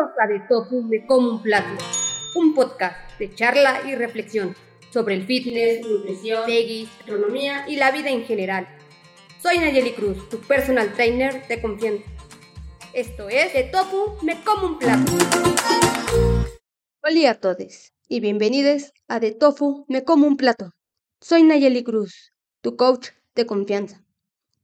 De Tofu Me Como un Plato, un podcast de charla y reflexión sobre el fitness, nutrición, veggies, gastronomía y la vida en general. Soy Nayeli Cruz, tu personal trainer de confianza. Esto es De Tofu Me Como un Plato. Hola a todos y bienvenidos a De Tofu Me Como un Plato. Soy Nayeli Cruz, tu coach de confianza.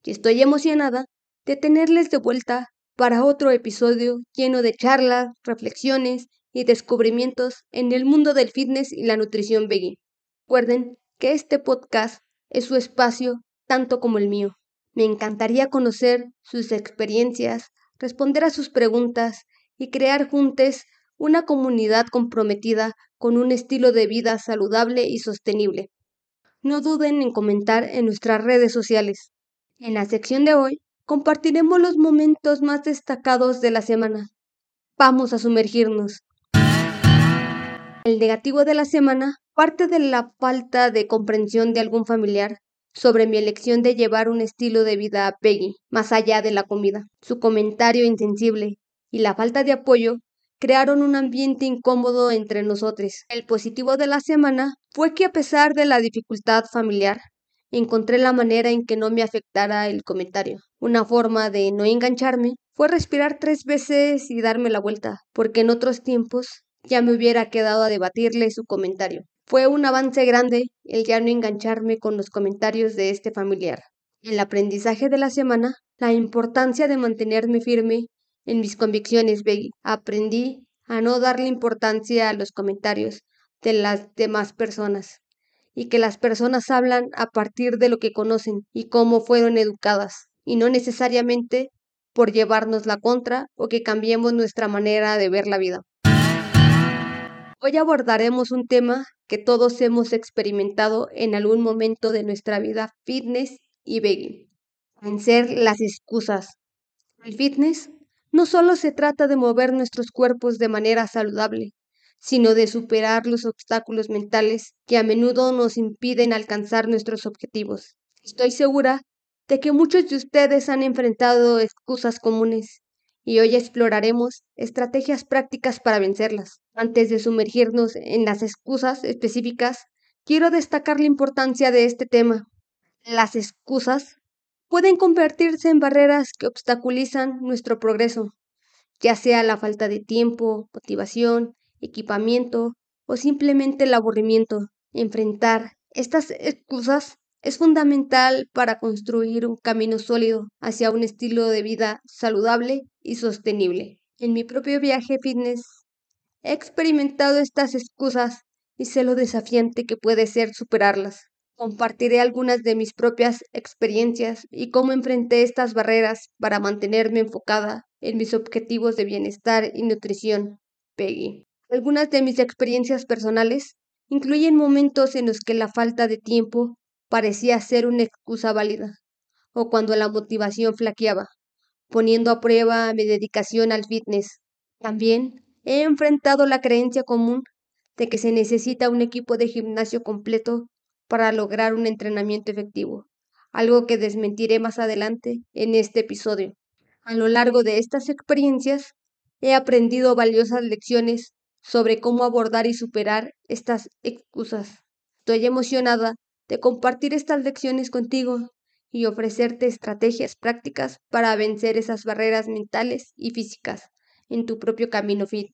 Y estoy emocionada de tenerles de vuelta para otro episodio lleno de charlas, reflexiones y descubrimientos en el mundo del fitness y la nutrición veggie. Recuerden que este podcast es su espacio tanto como el mío. Me encantaría conocer sus experiencias, responder a sus preguntas y crear juntos una comunidad comprometida con un estilo de vida saludable y sostenible. No duden en comentar en nuestras redes sociales. En la sección de hoy compartiremos los momentos más destacados de la semana. Vamos a sumergirnos. El negativo de la semana parte de la falta de comprensión de algún familiar sobre mi elección de llevar un estilo de vida a Peggy, más allá de la comida. Su comentario insensible y la falta de apoyo crearon un ambiente incómodo entre nosotros. El positivo de la semana fue que a pesar de la dificultad familiar, encontré la manera en que no me afectara el comentario. Una forma de no engancharme fue respirar tres veces y darme la vuelta, porque en otros tiempos ya me hubiera quedado a debatirle su comentario. Fue un avance grande el ya no engancharme con los comentarios de este familiar. El aprendizaje de la semana, la importancia de mantenerme firme en mis convicciones, Beggy. Aprendí a no darle importancia a los comentarios de las demás personas y que las personas hablan a partir de lo que conocen y cómo fueron educadas, y no necesariamente por llevarnos la contra o que cambiemos nuestra manera de ver la vida. Hoy abordaremos un tema que todos hemos experimentado en algún momento de nuestra vida fitness y vegan. Vencer las excusas. El fitness no solo se trata de mover nuestros cuerpos de manera saludable, sino de superar los obstáculos mentales que a menudo nos impiden alcanzar nuestros objetivos. Estoy segura de que muchos de ustedes han enfrentado excusas comunes y hoy exploraremos estrategias prácticas para vencerlas. Antes de sumergirnos en las excusas específicas, quiero destacar la importancia de este tema. Las excusas pueden convertirse en barreras que obstaculizan nuestro progreso, ya sea la falta de tiempo, motivación, equipamiento o simplemente el aburrimiento. Enfrentar estas excusas es fundamental para construir un camino sólido hacia un estilo de vida saludable y sostenible. En mi propio viaje fitness he experimentado estas excusas y sé lo desafiante que puede ser superarlas. Compartiré algunas de mis propias experiencias y cómo enfrenté estas barreras para mantenerme enfocada en mis objetivos de bienestar y nutrición. Peggy. Algunas de mis experiencias personales incluyen momentos en los que la falta de tiempo parecía ser una excusa válida, o cuando la motivación flaqueaba, poniendo a prueba mi dedicación al fitness. También he enfrentado la creencia común de que se necesita un equipo de gimnasio completo para lograr un entrenamiento efectivo, algo que desmentiré más adelante en este episodio. A lo largo de estas experiencias he aprendido valiosas lecciones sobre cómo abordar y superar estas excusas. Estoy emocionada de compartir estas lecciones contigo y ofrecerte estrategias prácticas para vencer esas barreras mentales y físicas en tu propio camino fit.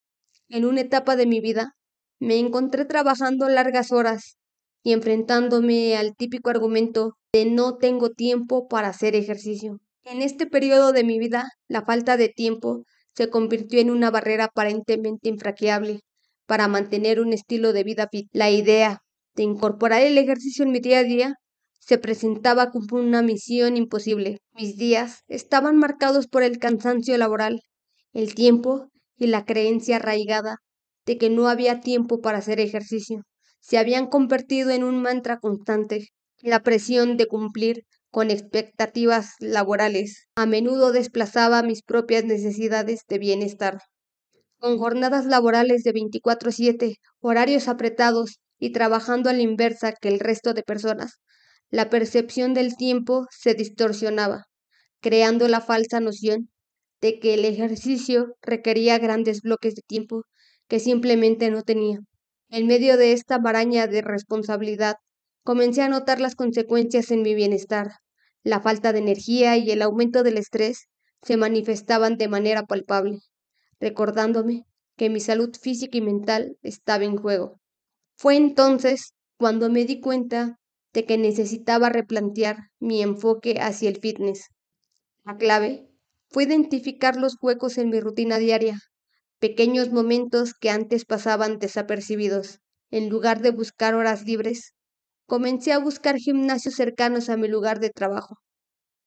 En una etapa de mi vida me encontré trabajando largas horas y enfrentándome al típico argumento de no tengo tiempo para hacer ejercicio. En este periodo de mi vida, la falta de tiempo se convirtió en una barrera aparentemente infranqueable para mantener un estilo de vida fit. La idea de incorporar el ejercicio en mi día a día se presentaba como una misión imposible. Mis días estaban marcados por el cansancio laboral, el tiempo y la creencia arraigada de que no había tiempo para hacer ejercicio. Se habían convertido en un mantra constante. La presión de cumplir con expectativas laborales a menudo desplazaba mis propias necesidades de bienestar. Con jornadas laborales de 24/7, horarios apretados y trabajando a la inversa que el resto de personas, la percepción del tiempo se distorsionaba, creando la falsa noción de que el ejercicio requería grandes bloques de tiempo que simplemente no tenía. En medio de esta maraña de responsabilidad, comencé a notar las consecuencias en mi bienestar. La falta de energía y el aumento del estrés se manifestaban de manera palpable, recordándome que mi salud física y mental estaba en juego. Fue entonces cuando me di cuenta de que necesitaba replantear mi enfoque hacia el fitness. La clave fue identificar los huecos en mi rutina diaria, pequeños momentos que antes pasaban desapercibidos. En lugar de buscar horas libres, comencé a buscar gimnasios cercanos a mi lugar de trabajo,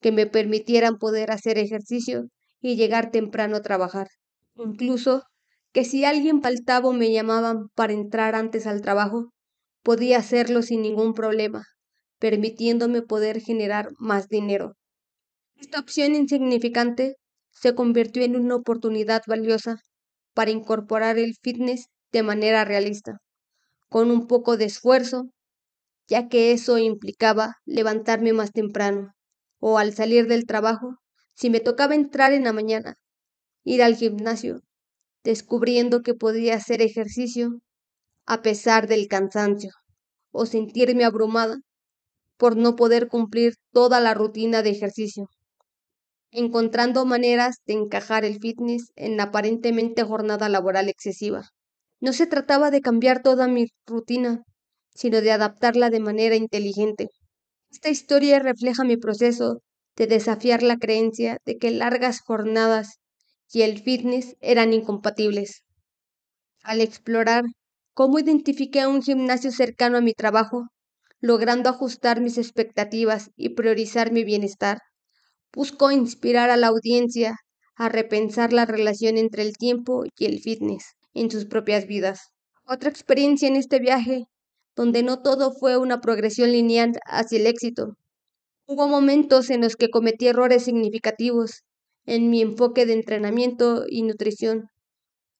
que me permitieran poder hacer ejercicio y llegar temprano a trabajar. Incluso que si alguien faltaba o me llamaban para entrar antes al trabajo, podía hacerlo sin ningún problema, permitiéndome poder generar más dinero. Esta opción insignificante se convirtió en una oportunidad valiosa para incorporar el fitness de manera realista, con un poco de esfuerzo, ya que eso implicaba levantarme más temprano, o al salir del trabajo, si me tocaba entrar en la mañana, ir al gimnasio, descubriendo que podía hacer ejercicio a pesar del cansancio, o sentirme abrumada por no poder cumplir toda la rutina de ejercicio encontrando maneras de encajar el fitness en la aparentemente jornada laboral excesiva. No se trataba de cambiar toda mi rutina, sino de adaptarla de manera inteligente. Esta historia refleja mi proceso de desafiar la creencia de que largas jornadas y el fitness eran incompatibles. Al explorar cómo identifiqué un gimnasio cercano a mi trabajo, logrando ajustar mis expectativas y priorizar mi bienestar, buscó inspirar a la audiencia a repensar la relación entre el tiempo y el fitness en sus propias vidas. Otra experiencia en este viaje, donde no todo fue una progresión lineal hacia el éxito. Hubo momentos en los que cometí errores significativos en mi enfoque de entrenamiento y nutrición.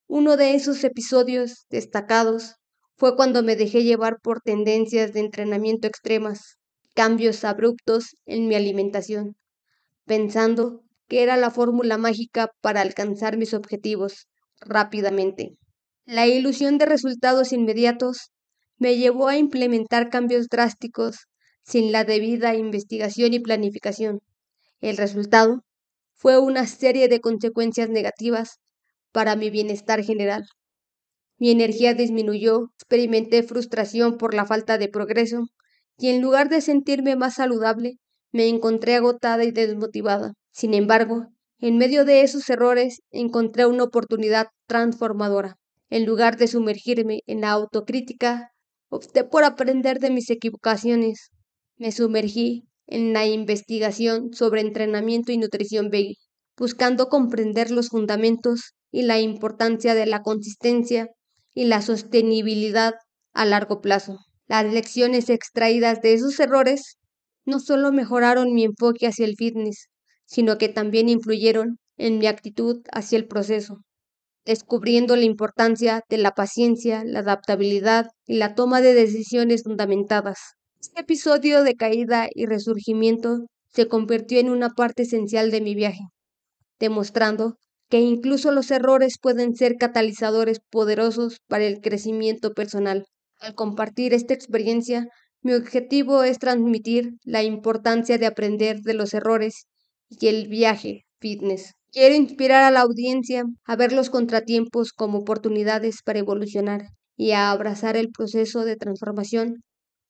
Uno de esos episodios destacados fue cuando me dejé llevar por tendencias de entrenamiento extremas, cambios abruptos en mi alimentación pensando que era la fórmula mágica para alcanzar mis objetivos rápidamente. La ilusión de resultados inmediatos me llevó a implementar cambios drásticos sin la debida investigación y planificación. El resultado fue una serie de consecuencias negativas para mi bienestar general. Mi energía disminuyó, experimenté frustración por la falta de progreso y en lugar de sentirme más saludable, me encontré agotada y desmotivada. Sin embargo, en medio de esos errores encontré una oportunidad transformadora. En lugar de sumergirme en la autocrítica, opté por aprender de mis equivocaciones. Me sumergí en la investigación sobre entrenamiento y nutrición veggie, buscando comprender los fundamentos y la importancia de la consistencia y la sostenibilidad a largo plazo. Las lecciones extraídas de esos errores no solo mejoraron mi enfoque hacia el fitness, sino que también influyeron en mi actitud hacia el proceso, descubriendo la importancia de la paciencia, la adaptabilidad y la toma de decisiones fundamentadas. Este episodio de caída y resurgimiento se convirtió en una parte esencial de mi viaje, demostrando que incluso los errores pueden ser catalizadores poderosos para el crecimiento personal. Al compartir esta experiencia, mi objetivo es transmitir la importancia de aprender de los errores y el viaje fitness. Quiero inspirar a la audiencia a ver los contratiempos como oportunidades para evolucionar y a abrazar el proceso de transformación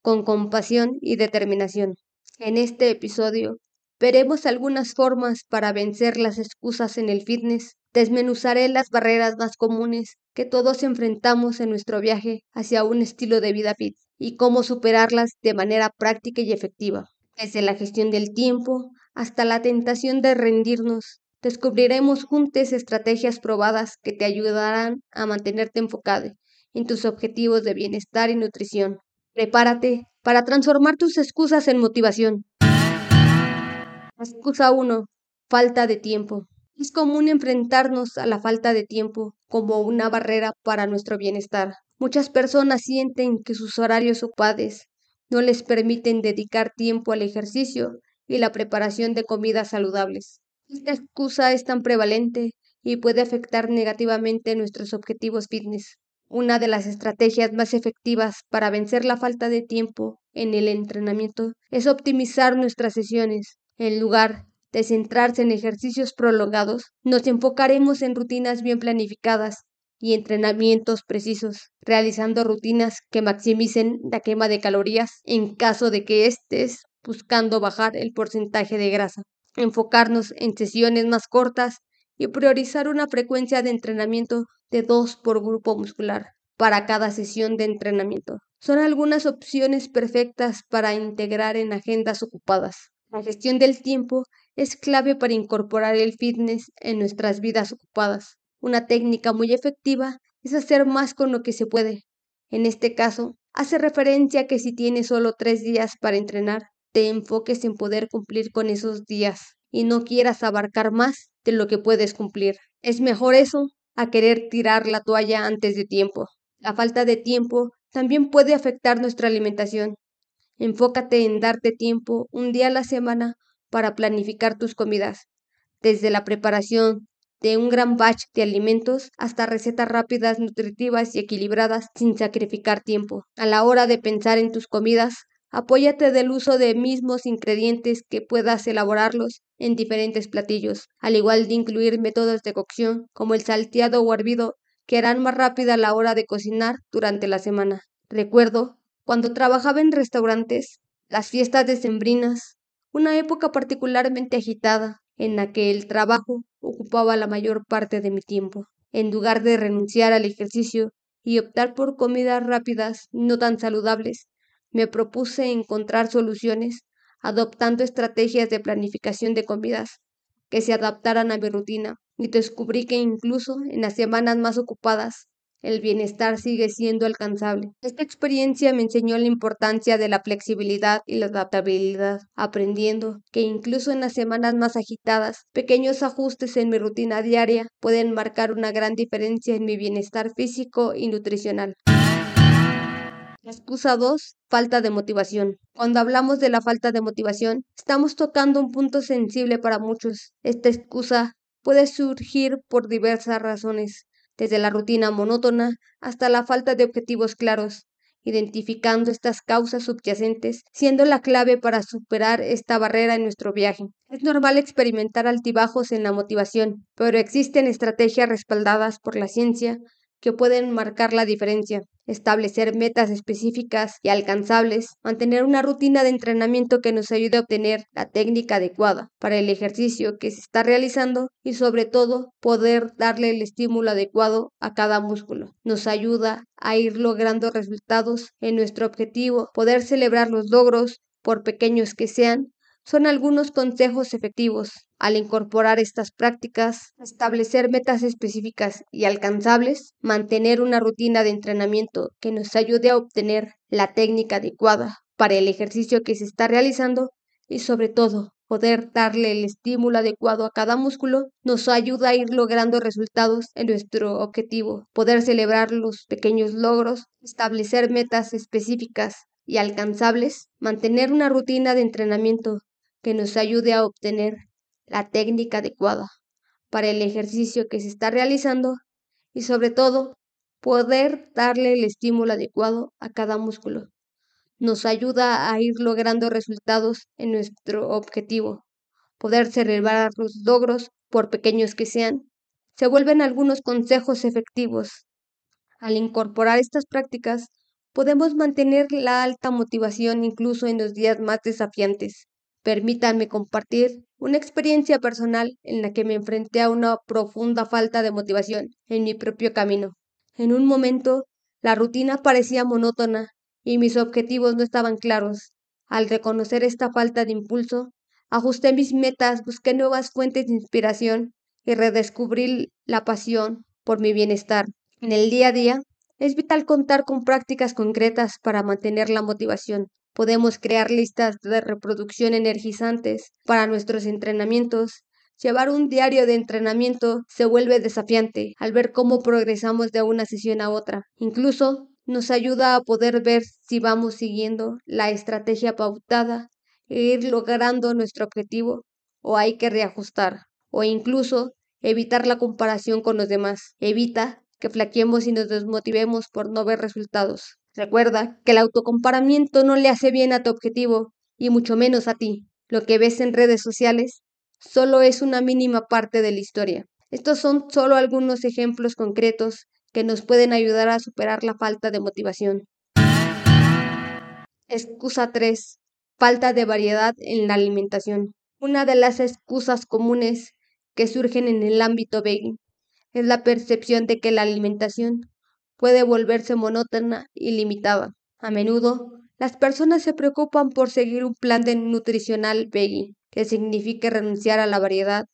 con compasión y determinación. En este episodio veremos algunas formas para vencer las excusas en el fitness, desmenuzaré las barreras más comunes que todos enfrentamos en nuestro viaje hacia un estilo de vida fit y cómo superarlas de manera práctica y efectiva. Desde la gestión del tiempo hasta la tentación de rendirnos, descubriremos juntos estrategias probadas que te ayudarán a mantenerte enfocado en tus objetivos de bienestar y nutrición. Prepárate para transformar tus excusas en motivación. Excusa 1. Falta de tiempo. Es común enfrentarnos a la falta de tiempo como una barrera para nuestro bienestar. Muchas personas sienten que sus horarios ocupados no les permiten dedicar tiempo al ejercicio y la preparación de comidas saludables. Esta excusa es tan prevalente y puede afectar negativamente nuestros objetivos fitness. Una de las estrategias más efectivas para vencer la falta de tiempo en el entrenamiento es optimizar nuestras sesiones. En lugar de centrarse en ejercicios prolongados, nos enfocaremos en rutinas bien planificadas y entrenamientos precisos, realizando rutinas que maximicen la quema de calorías en caso de que estés buscando bajar el porcentaje de grasa. Enfocarnos en sesiones más cortas y priorizar una frecuencia de entrenamiento de dos por grupo muscular para cada sesión de entrenamiento. Son algunas opciones perfectas para integrar en agendas ocupadas. La gestión del tiempo es clave para incorporar el fitness en nuestras vidas ocupadas. Una técnica muy efectiva es hacer más con lo que se puede. En este caso, hace referencia a que si tienes solo tres días para entrenar, te enfoques en poder cumplir con esos días y no quieras abarcar más de lo que puedes cumplir. Es mejor eso a querer tirar la toalla antes de tiempo. La falta de tiempo también puede afectar nuestra alimentación. Enfócate en darte tiempo un día a la semana para planificar tus comidas, desde la preparación de un gran batch de alimentos hasta recetas rápidas, nutritivas y equilibradas sin sacrificar tiempo. A la hora de pensar en tus comidas, apóyate del uso de mismos ingredientes que puedas elaborarlos en diferentes platillos, al igual de incluir métodos de cocción como el salteado o hervido que harán más rápida la hora de cocinar durante la semana. Recuerdo cuando trabajaba en restaurantes, las fiestas decembrinas, una época particularmente agitada en la que el trabajo ocupaba la mayor parte de mi tiempo. En lugar de renunciar al ejercicio y optar por comidas rápidas no tan saludables, me propuse encontrar soluciones adoptando estrategias de planificación de comidas que se adaptaran a mi rutina y descubrí que incluso en las semanas más ocupadas el bienestar sigue siendo alcanzable. Esta experiencia me enseñó la importancia de la flexibilidad y la adaptabilidad, aprendiendo que incluso en las semanas más agitadas, pequeños ajustes en mi rutina diaria pueden marcar una gran diferencia en mi bienestar físico y nutricional. Excusa 2. Falta de motivación. Cuando hablamos de la falta de motivación, estamos tocando un punto sensible para muchos. Esta excusa puede surgir por diversas razones, desde la rutina monótona hasta la falta de objetivos claros, identificando estas causas subyacentes, siendo la clave para superar esta barrera en nuestro viaje. Es normal experimentar altibajos en la motivación, pero existen estrategias respaldadas por la ciencia que pueden marcar la diferencia establecer metas específicas y alcanzables, mantener una rutina de entrenamiento que nos ayude a obtener la técnica adecuada para el ejercicio que se está realizando y sobre todo poder darle el estímulo adecuado a cada músculo. Nos ayuda a ir logrando resultados en nuestro objetivo, poder celebrar los logros, por pequeños que sean, son algunos consejos efectivos. Al incorporar estas prácticas, establecer metas específicas y alcanzables, mantener una rutina de entrenamiento que nos ayude a obtener la técnica adecuada para el ejercicio que se está realizando y sobre todo poder darle el estímulo adecuado a cada músculo nos ayuda a ir logrando resultados en nuestro objetivo, poder celebrar los pequeños logros, establecer metas específicas y alcanzables, mantener una rutina de entrenamiento que nos ayude a obtener la técnica adecuada para el ejercicio que se está realizando y sobre todo poder darle el estímulo adecuado a cada músculo. Nos ayuda a ir logrando resultados en nuestro objetivo. Poder celebrar los logros, por pequeños que sean, se vuelven algunos consejos efectivos. Al incorporar estas prácticas, podemos mantener la alta motivación incluso en los días más desafiantes. Permítanme compartir una experiencia personal en la que me enfrenté a una profunda falta de motivación en mi propio camino. En un momento, la rutina parecía monótona y mis objetivos no estaban claros. Al reconocer esta falta de impulso, ajusté mis metas, busqué nuevas fuentes de inspiración y redescubrí la pasión por mi bienestar. En el día a día, es vital contar con prácticas concretas para mantener la motivación. Podemos crear listas de reproducción energizantes para nuestros entrenamientos. Llevar un diario de entrenamiento se vuelve desafiante al ver cómo progresamos de una sesión a otra. Incluso nos ayuda a poder ver si vamos siguiendo la estrategia pautada e ir logrando nuestro objetivo o hay que reajustar. o incluso evitar la comparación con los demás. Evita que flaqueemos y nos desmotivemos por no ver resultados. Recuerda que el autocomparamiento no le hace bien a tu objetivo y mucho menos a ti. Lo que ves en redes sociales solo es una mínima parte de la historia. Estos son solo algunos ejemplos concretos que nos pueden ayudar a superar la falta de motivación. Excusa 3. Falta de variedad en la alimentación. Una de las excusas comunes que surgen en el ámbito veggie es la percepción de que la alimentación puede volverse monótona y limitada. A menudo, las personas se preocupan por seguir un plan de nutricional veggie que signifique renunciar a la variedad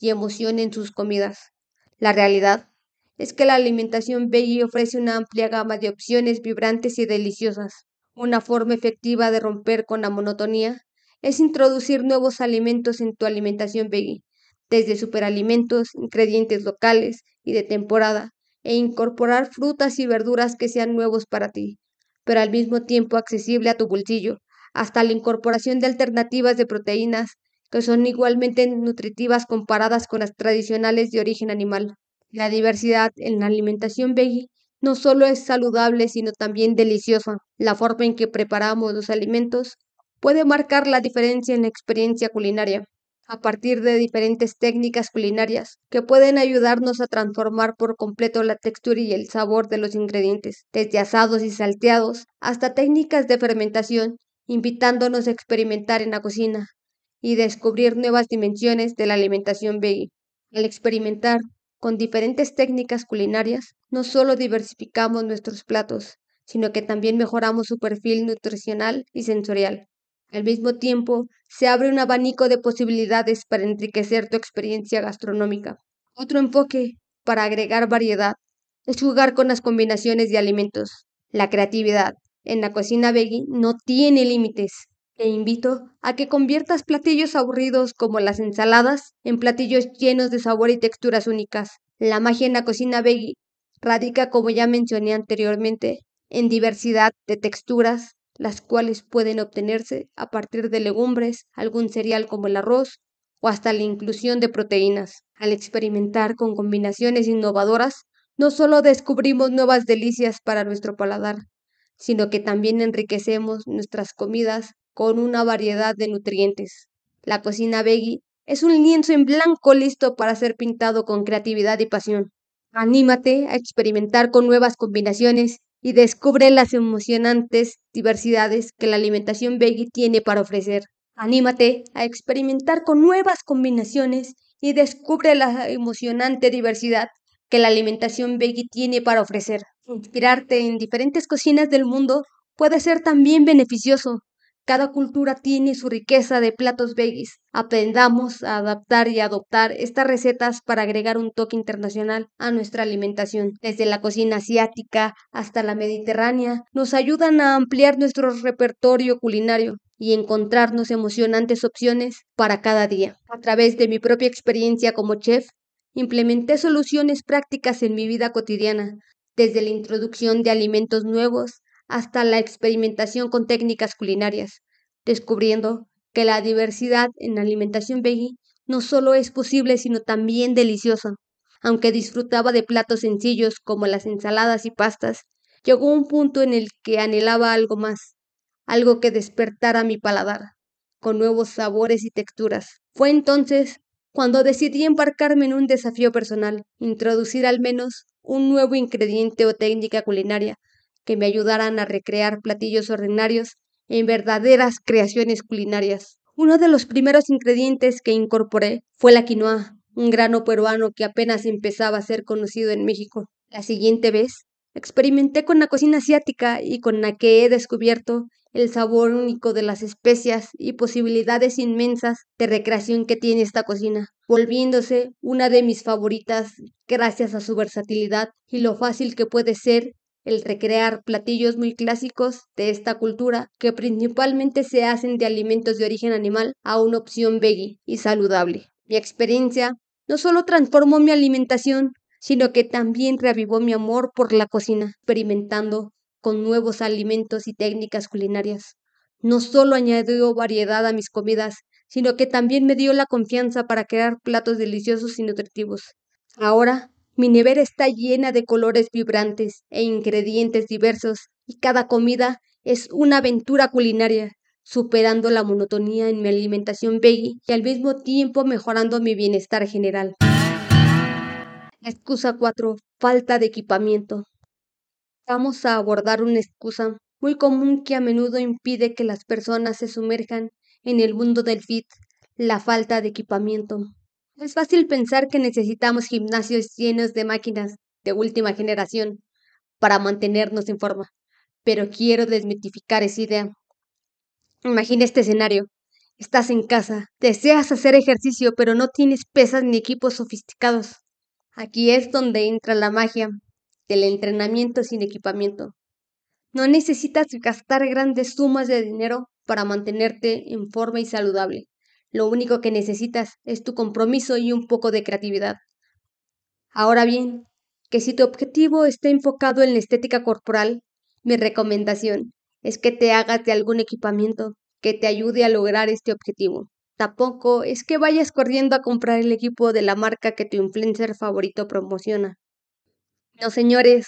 y emoción en sus comidas. La realidad es que la alimentación veggie ofrece una amplia gama de opciones vibrantes y deliciosas. Una forma efectiva de romper con la monotonía es introducir nuevos alimentos en tu alimentación veggie, desde superalimentos, ingredientes locales y de temporada, e incorporar frutas y verduras que sean nuevos para ti, pero al mismo tiempo accesible a tu bolsillo, hasta la incorporación de alternativas de proteínas que son igualmente nutritivas comparadas con las tradicionales de origen animal. La diversidad en la alimentación veggie no solo es saludable, sino también deliciosa. La forma en que preparamos los alimentos puede marcar la diferencia en la experiencia culinaria, a partir de diferentes técnicas culinarias que pueden ayudarnos a transformar por completo la textura y el sabor de los ingredientes, desde asados y salteados hasta técnicas de fermentación, invitándonos a experimentar en la cocina y descubrir nuevas dimensiones de la alimentación veggie. Al experimentar con diferentes técnicas culinarias, no solo diversificamos nuestros platos, sino que también mejoramos su perfil nutricional y sensorial. Al mismo tiempo, se abre un abanico de posibilidades para enriquecer tu experiencia gastronómica. Otro enfoque para agregar variedad es jugar con las combinaciones de alimentos. La creatividad en la cocina veggie no tiene límites. Te invito a que conviertas platillos aburridos como las ensaladas en platillos llenos de sabor y texturas únicas. La magia en la cocina veggie radica, como ya mencioné anteriormente, en diversidad de texturas, las cuales pueden obtenerse a partir de legumbres, algún cereal como el arroz o hasta la inclusión de proteínas. Al experimentar con combinaciones innovadoras, no solo descubrimos nuevas delicias para nuestro paladar, sino que también enriquecemos nuestras comidas con una variedad de nutrientes. La cocina veggie es un lienzo en blanco listo para ser pintado con creatividad y pasión. Anímate a experimentar con nuevas combinaciones y descubre las emocionantes diversidades que la alimentación veggie tiene para ofrecer. Anímate a experimentar con nuevas combinaciones y descubre la emocionante diversidad que la alimentación veggie tiene para ofrecer. Inspirarte en diferentes cocinas del mundo puede ser también beneficioso. Cada cultura tiene su riqueza de platos veggies. Aprendamos a adaptar y adoptar estas recetas para agregar un toque internacional a nuestra alimentación. Desde la cocina asiática hasta la mediterránea, nos ayudan a ampliar nuestro repertorio culinario y encontrarnos emocionantes opciones para cada día. A través de mi propia experiencia como chef, implementé soluciones prácticas en mi vida cotidiana, desde la introducción de alimentos nuevos hasta la experimentación con técnicas culinarias, descubriendo que la diversidad en alimentación veggie no solo es posible, sino también deliciosa. Aunque disfrutaba de platos sencillos como las ensaladas y pastas, llegó un punto en el que anhelaba algo más, algo que despertara mi paladar, con nuevos sabores y texturas. Fue entonces cuando decidí embarcarme en un desafío personal, introducir al menos un nuevo ingrediente o técnica culinaria que me ayudaran a recrear platillos ordinarios en verdaderas creaciones culinarias. Uno de los primeros ingredientes que incorporé fue la quinoa, un grano peruano que apenas empezaba a ser conocido en México. La siguiente vez, experimenté con la cocina asiática y con la que he descubierto el sabor único de las especias y posibilidades inmensas de recreación que tiene esta cocina, volviéndose una de mis favoritas gracias a su versatilidad y lo fácil que puede ser el recrear platillos muy clásicos de esta cultura que principalmente se hacen de alimentos de origen animal a una opción veggie y saludable. Mi experiencia no solo transformó mi alimentación, sino que también reavivó mi amor por la cocina, experimentando con nuevos alimentos y técnicas culinarias. No solo añadió variedad a mis comidas, sino que también me dio la confianza para crear platos deliciosos y nutritivos. Ahora, mi nevera está llena de colores vibrantes e ingredientes diversos, y cada comida es una aventura culinaria, superando la monotonía en mi alimentación veggie y al mismo tiempo mejorando mi bienestar general. Excusa 4. Falta de equipamiento. Vamos a abordar una excusa muy común que a menudo impide que las personas se sumerjan en el mundo del fit, la falta de equipamiento. Es fácil pensar que necesitamos gimnasios llenos de máquinas de última generación para mantenernos en forma, pero quiero desmitificar esa idea. Imagina este escenario. Estás en casa, deseas hacer ejercicio, pero no tienes pesas ni equipos sofisticados. Aquí es donde entra la magia del entrenamiento sin equipamiento. No necesitas gastar grandes sumas de dinero para mantenerte en forma y saludable. Lo único que necesitas es tu compromiso y un poco de creatividad. Ahora bien, que si tu objetivo está enfocado en la estética corporal, mi recomendación es que te hagas de algún equipamiento que te ayude a lograr este objetivo. Tampoco es que vayas corriendo a comprar el equipo de la marca que tu influencer favorito promociona. No, señores,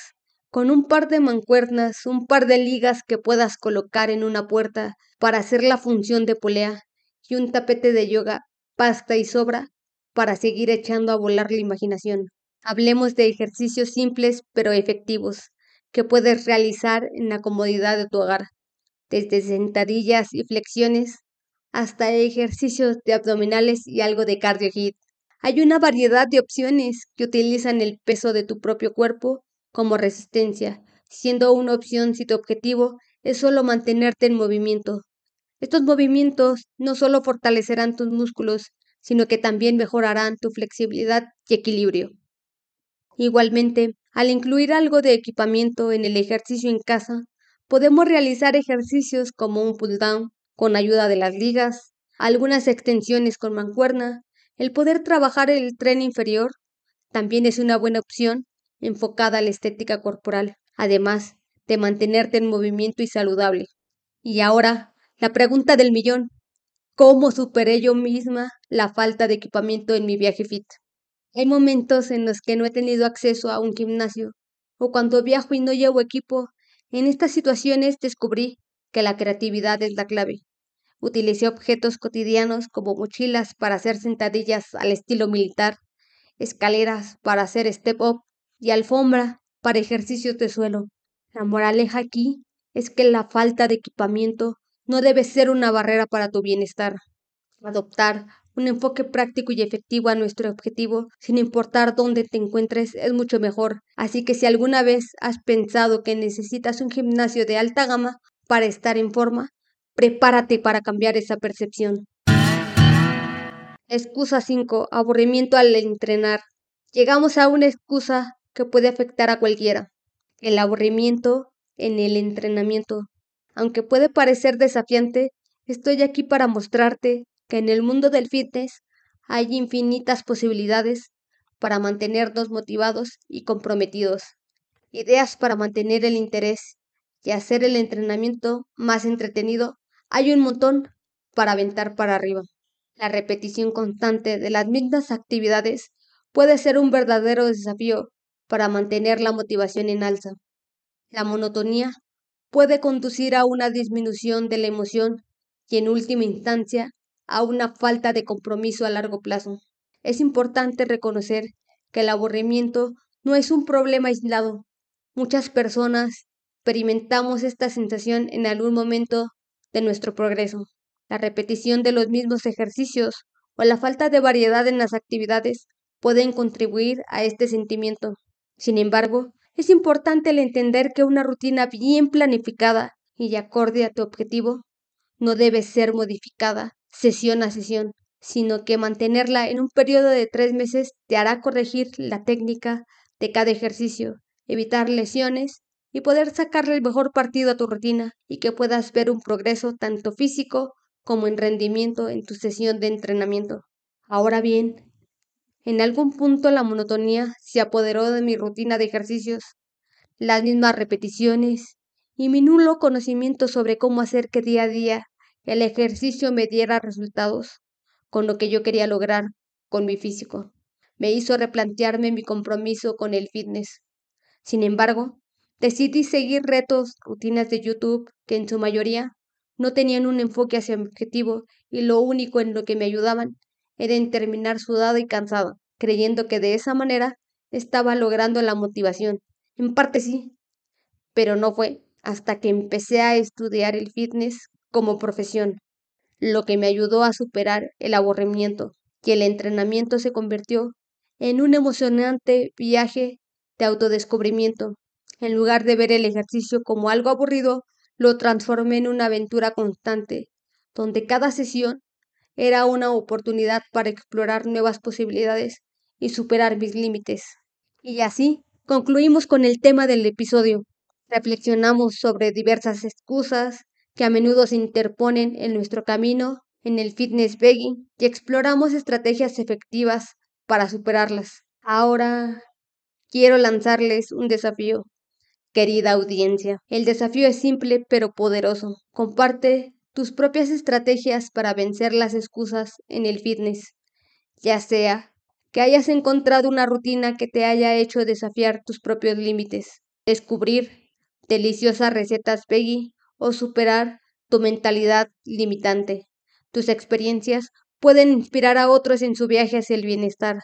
con un par de mancuernas, un par de ligas que puedas colocar en una puerta para hacer la función de polea y un tapete de yoga, pasta y sobra para seguir echando a volar la imaginación. Hablemos de ejercicios simples pero efectivos que puedes realizar en la comodidad de tu hogar, desde sentadillas y flexiones hasta ejercicios de abdominales y algo de cardio. Hay una variedad de opciones que utilizan el peso de tu propio cuerpo como resistencia, siendo una opción si tu objetivo es solo mantenerte en movimiento. Estos movimientos no solo fortalecerán tus músculos, sino que también mejorarán tu flexibilidad y equilibrio. Igualmente, al incluir algo de equipamiento en el ejercicio en casa, podemos realizar ejercicios como un pull down, con ayuda de las ligas, algunas extensiones con mancuerna, el poder trabajar el tren inferior también es una buena opción enfocada a la estética corporal, además de mantenerte en movimiento y saludable. Y ahora, la pregunta del millón. ¿Cómo superé yo misma la falta de equipamiento en mi viaje fit? Hay momentos en los que no he tenido acceso a un gimnasio, o cuando viajo y no llevo equipo. En estas situaciones descubrí que la creatividad es la clave. Utilicé objetos cotidianos como mochilas para hacer sentadillas al estilo militar, escaleras para hacer step up y alfombra para ejercicios de suelo. La moraleja aquí es que la falta de equipamiento no debe ser una barrera para tu bienestar. Adoptar un enfoque práctico y efectivo a nuestro objetivo, sin importar dónde te encuentres, es mucho mejor. Así que si alguna vez has pensado que necesitas un gimnasio de alta gama para estar en forma, prepárate para cambiar esa percepción. Excusa 5. Aburrimiento al entrenar. Llegamos a una excusa que puede afectar a cualquiera. El aburrimiento en el entrenamiento. Aunque puede parecer desafiante, estoy aquí para mostrarte que en el mundo del fitness hay infinitas posibilidades para mantenernos motivados y comprometidos. Ideas para mantener el interés y hacer el entrenamiento más entretenido. Hay un montón para aventar para arriba. La repetición constante de las mismas actividades puede ser un verdadero desafío para mantener la motivación en alza. La monotonía puede conducir a una disminución de la emoción y en última instancia a una falta de compromiso a largo plazo. Es importante reconocer que el aburrimiento no es un problema aislado. Muchas personas experimentamos esta sensación en algún momento de nuestro progreso. La repetición de los mismos ejercicios o la falta de variedad en las actividades pueden contribuir a este sentimiento. Sin embargo, es importante el entender que una rutina bien planificada y acorde a tu objetivo no debe ser modificada sesión a sesión, sino que mantenerla en un periodo de tres meses te hará corregir la técnica de cada ejercicio, evitar lesiones y poder sacarle el mejor partido a tu rutina y que puedas ver un progreso tanto físico como en rendimiento en tu sesión de entrenamiento. Ahora bien, en algún punto la monotonía se apoderó de mi rutina de ejercicios, las mismas repeticiones y mi nulo conocimiento sobre cómo hacer que día a día el ejercicio me diera resultados. con lo que yo quería lograr con mi físico. Me hizo replantearme mi compromiso con el fitness. Sin embargo, decidí seguir retos, rutinas de YouTube que en su mayoría no tenían un enfoque hacia mi objetivo y lo único en lo que me ayudaban era en terminar sudado y cansado, creyendo que de esa manera estaba logrando la motivación. En parte sí, pero no fue hasta que empecé a estudiar el fitness como profesión, lo que me ayudó a superar el aburrimiento, que el entrenamiento se convirtió en un emocionante viaje de autodescubrimiento. En lugar de ver el ejercicio como algo aburrido, lo transformé en una aventura constante, donde cada sesión era una oportunidad para explorar nuevas posibilidades y superar mis límites. Y así concluimos con el tema del episodio. Reflexionamos sobre diversas excusas que a menudo se interponen en nuestro camino en el fitness begging y exploramos estrategias efectivas para superarlas. Ahora quiero lanzarles un desafío. Querida audiencia, el desafío es simple pero poderoso. Comparte tus propias estrategias para vencer las excusas en el fitness, ya sea que hayas encontrado una rutina que te haya hecho desafiar tus propios límites, descubrir deliciosas recetas veggie o superar tu mentalidad limitante. Tus experiencias pueden inspirar a otros en su viaje hacia el bienestar.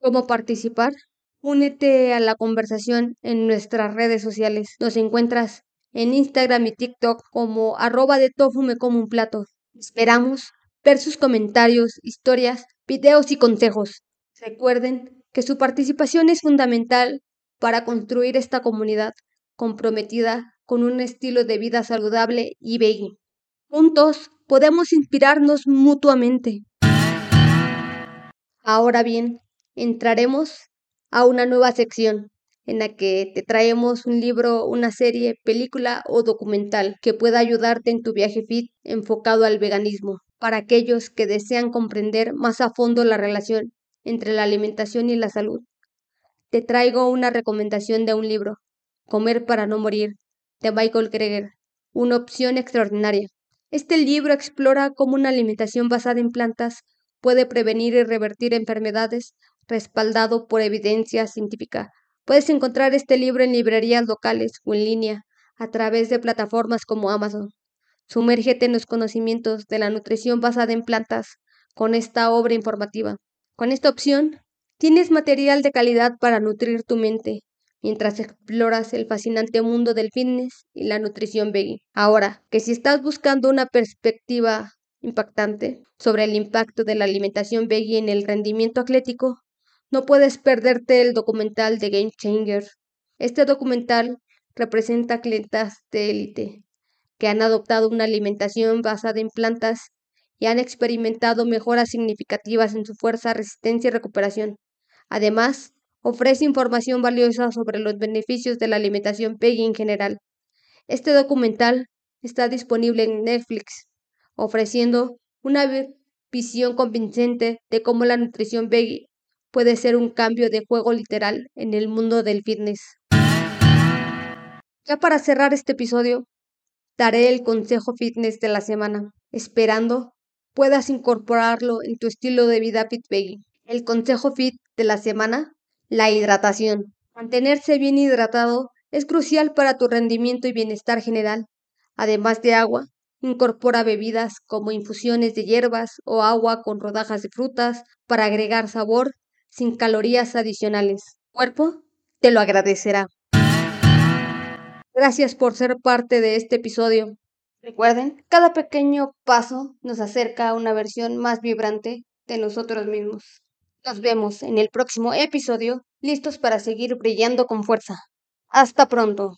¿Cómo participar? Únete a la conversación en nuestras redes sociales. Nos encuentras en Instagram y TikTok como arroba de tofu me como un plato. Esperamos ver sus comentarios, historias, videos y consejos. Recuerden que su participación es fundamental para construir esta comunidad comprometida con un estilo de vida saludable y veggie. Juntos podemos inspirarnos mutuamente. Ahora bien, entraremos a una nueva sección en la que te traemos un libro, una serie, película o documental que pueda ayudarte en tu viaje fit enfocado al veganismo, para aquellos que desean comprender más a fondo la relación entre la alimentación y la salud. Te traigo una recomendación de un libro, Comer para no morir, de Michael Greger, una opción extraordinaria. Este libro explora cómo una alimentación basada en plantas puede prevenir y revertir enfermedades respaldado por evidencia científica. Puedes encontrar este libro en librerías locales o en línea a través de plataformas como Amazon. Sumérgete en los conocimientos de la nutrición basada en plantas con esta obra informativa. Con esta opción, tienes material de calidad para nutrir tu mente mientras exploras el fascinante mundo del fitness y la nutrición veggie. Ahora, que si estás buscando una perspectiva impactante sobre el impacto de la alimentación veggie en el rendimiento atlético, no puedes perderte el documental de Game Changer. Este documental representa atletas de élite que han adoptado una alimentación basada en plantas y han experimentado mejoras significativas en su fuerza, resistencia y recuperación. Además, ofrece información valiosa sobre los beneficios de la alimentación veggie en general. Este documental está disponible en Netflix, ofreciendo una visión convincente de cómo la nutrición veggie puede ser un cambio de juego literal en el mundo del fitness. Ya para cerrar este episodio, daré el consejo fitness de la semana, esperando puedas incorporarlo en tu estilo de vida fit veggie. El consejo fit de la semana la hidratación. Mantenerse bien hidratado es crucial para tu rendimiento y bienestar general. Además de agua, incorpora bebidas como infusiones de hierbas o agua con rodajas de frutas para agregar sabor sin calorías adicionales. cuerpo te lo agradecerá. Gracias por ser parte de este episodio. Recuerden, cada pequeño paso nos acerca a una versión más vibrante de nosotros mismos. Nos vemos en el próximo episodio, listos para seguir brillando con fuerza. Hasta pronto.